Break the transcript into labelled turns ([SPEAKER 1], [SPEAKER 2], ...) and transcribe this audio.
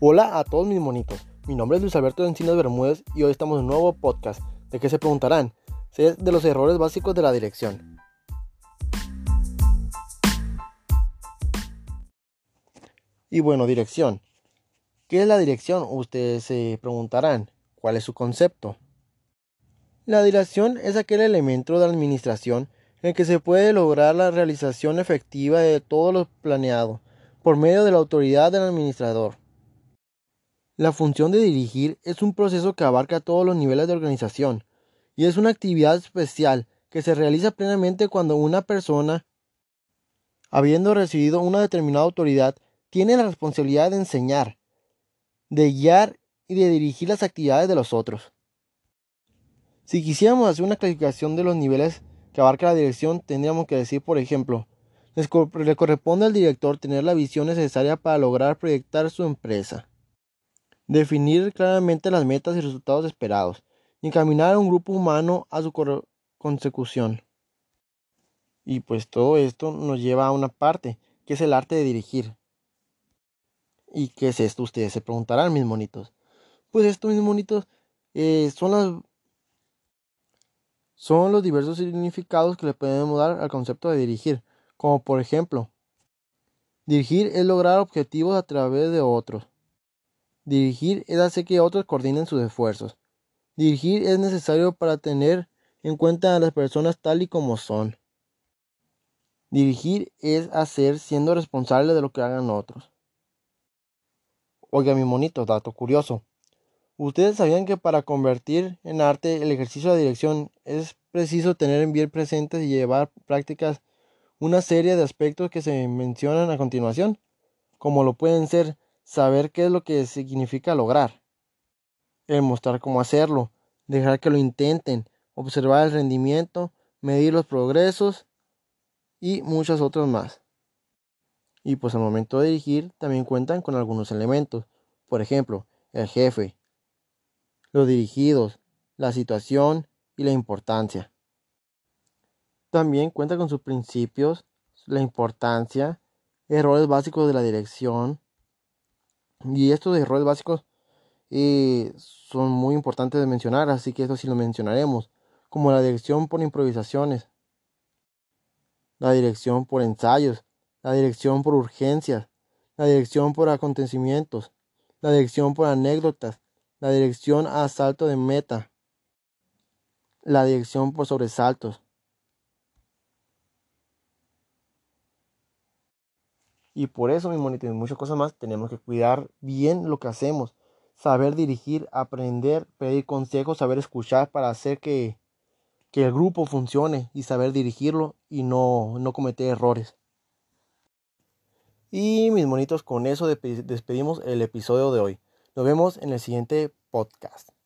[SPEAKER 1] Hola a todos mis monitos, mi nombre es Luis Alberto Encinas Bermúdez y hoy estamos en un nuevo podcast. ¿De qué se preguntarán? de los errores básicos de la dirección. Y bueno, dirección. ¿Qué es la dirección? Ustedes se preguntarán. ¿Cuál es su concepto? La dirección es aquel elemento de la administración en el que se puede lograr la realización efectiva de todo lo planeado por medio de la autoridad del administrador. La función de dirigir es un proceso que abarca todos los niveles de organización y es una actividad especial que se realiza plenamente cuando una persona, habiendo recibido una determinada autoridad, tiene la responsabilidad de enseñar, de guiar y de dirigir las actividades de los otros. Si quisiéramos hacer una clasificación de los niveles que abarca la dirección, tendríamos que decir, por ejemplo, le corresponde al director tener la visión necesaria para lograr proyectar su empresa definir claramente las metas y resultados esperados, y encaminar a un grupo humano a su consecución. Y pues todo esto nos lleva a una parte, que es el arte de dirigir. ¿Y qué es esto? Ustedes se preguntarán, mis monitos. Pues estos mis monitos eh, son las son los diversos significados que le podemos dar al concepto de dirigir, como por ejemplo, dirigir es lograr objetivos a través de otros. Dirigir es hacer que otros coordinen sus esfuerzos. Dirigir es necesario para tener en cuenta a las personas tal y como son. Dirigir es hacer siendo responsable de lo que hagan otros. Oiga, mi monito, dato curioso. ¿Ustedes sabían que para convertir en arte el ejercicio de dirección es preciso tener en bien presentes y llevar prácticas una serie de aspectos que se mencionan a continuación? Como lo pueden ser saber qué es lo que significa lograr, el mostrar cómo hacerlo, dejar que lo intenten, observar el rendimiento, medir los progresos y muchos otros más. Y pues al momento de dirigir también cuentan con algunos elementos, por ejemplo, el jefe, los dirigidos, la situación y la importancia. También cuenta con sus principios, la importancia, errores básicos de la dirección, y estos errores básicos eh, son muy importantes de mencionar, así que esto sí lo mencionaremos, como la dirección por improvisaciones, la dirección por ensayos, la dirección por urgencias, la dirección por acontecimientos, la dirección por anécdotas, la dirección a salto de meta, la dirección por sobresaltos, Y por eso, mi monito, y muchas cosas más, tenemos que cuidar bien lo que hacemos. Saber dirigir, aprender, pedir consejos, saber escuchar para hacer que, que el grupo funcione y saber dirigirlo y no, no cometer errores. Y mis monitos, con eso despedimos el episodio de hoy. Nos vemos en el siguiente podcast.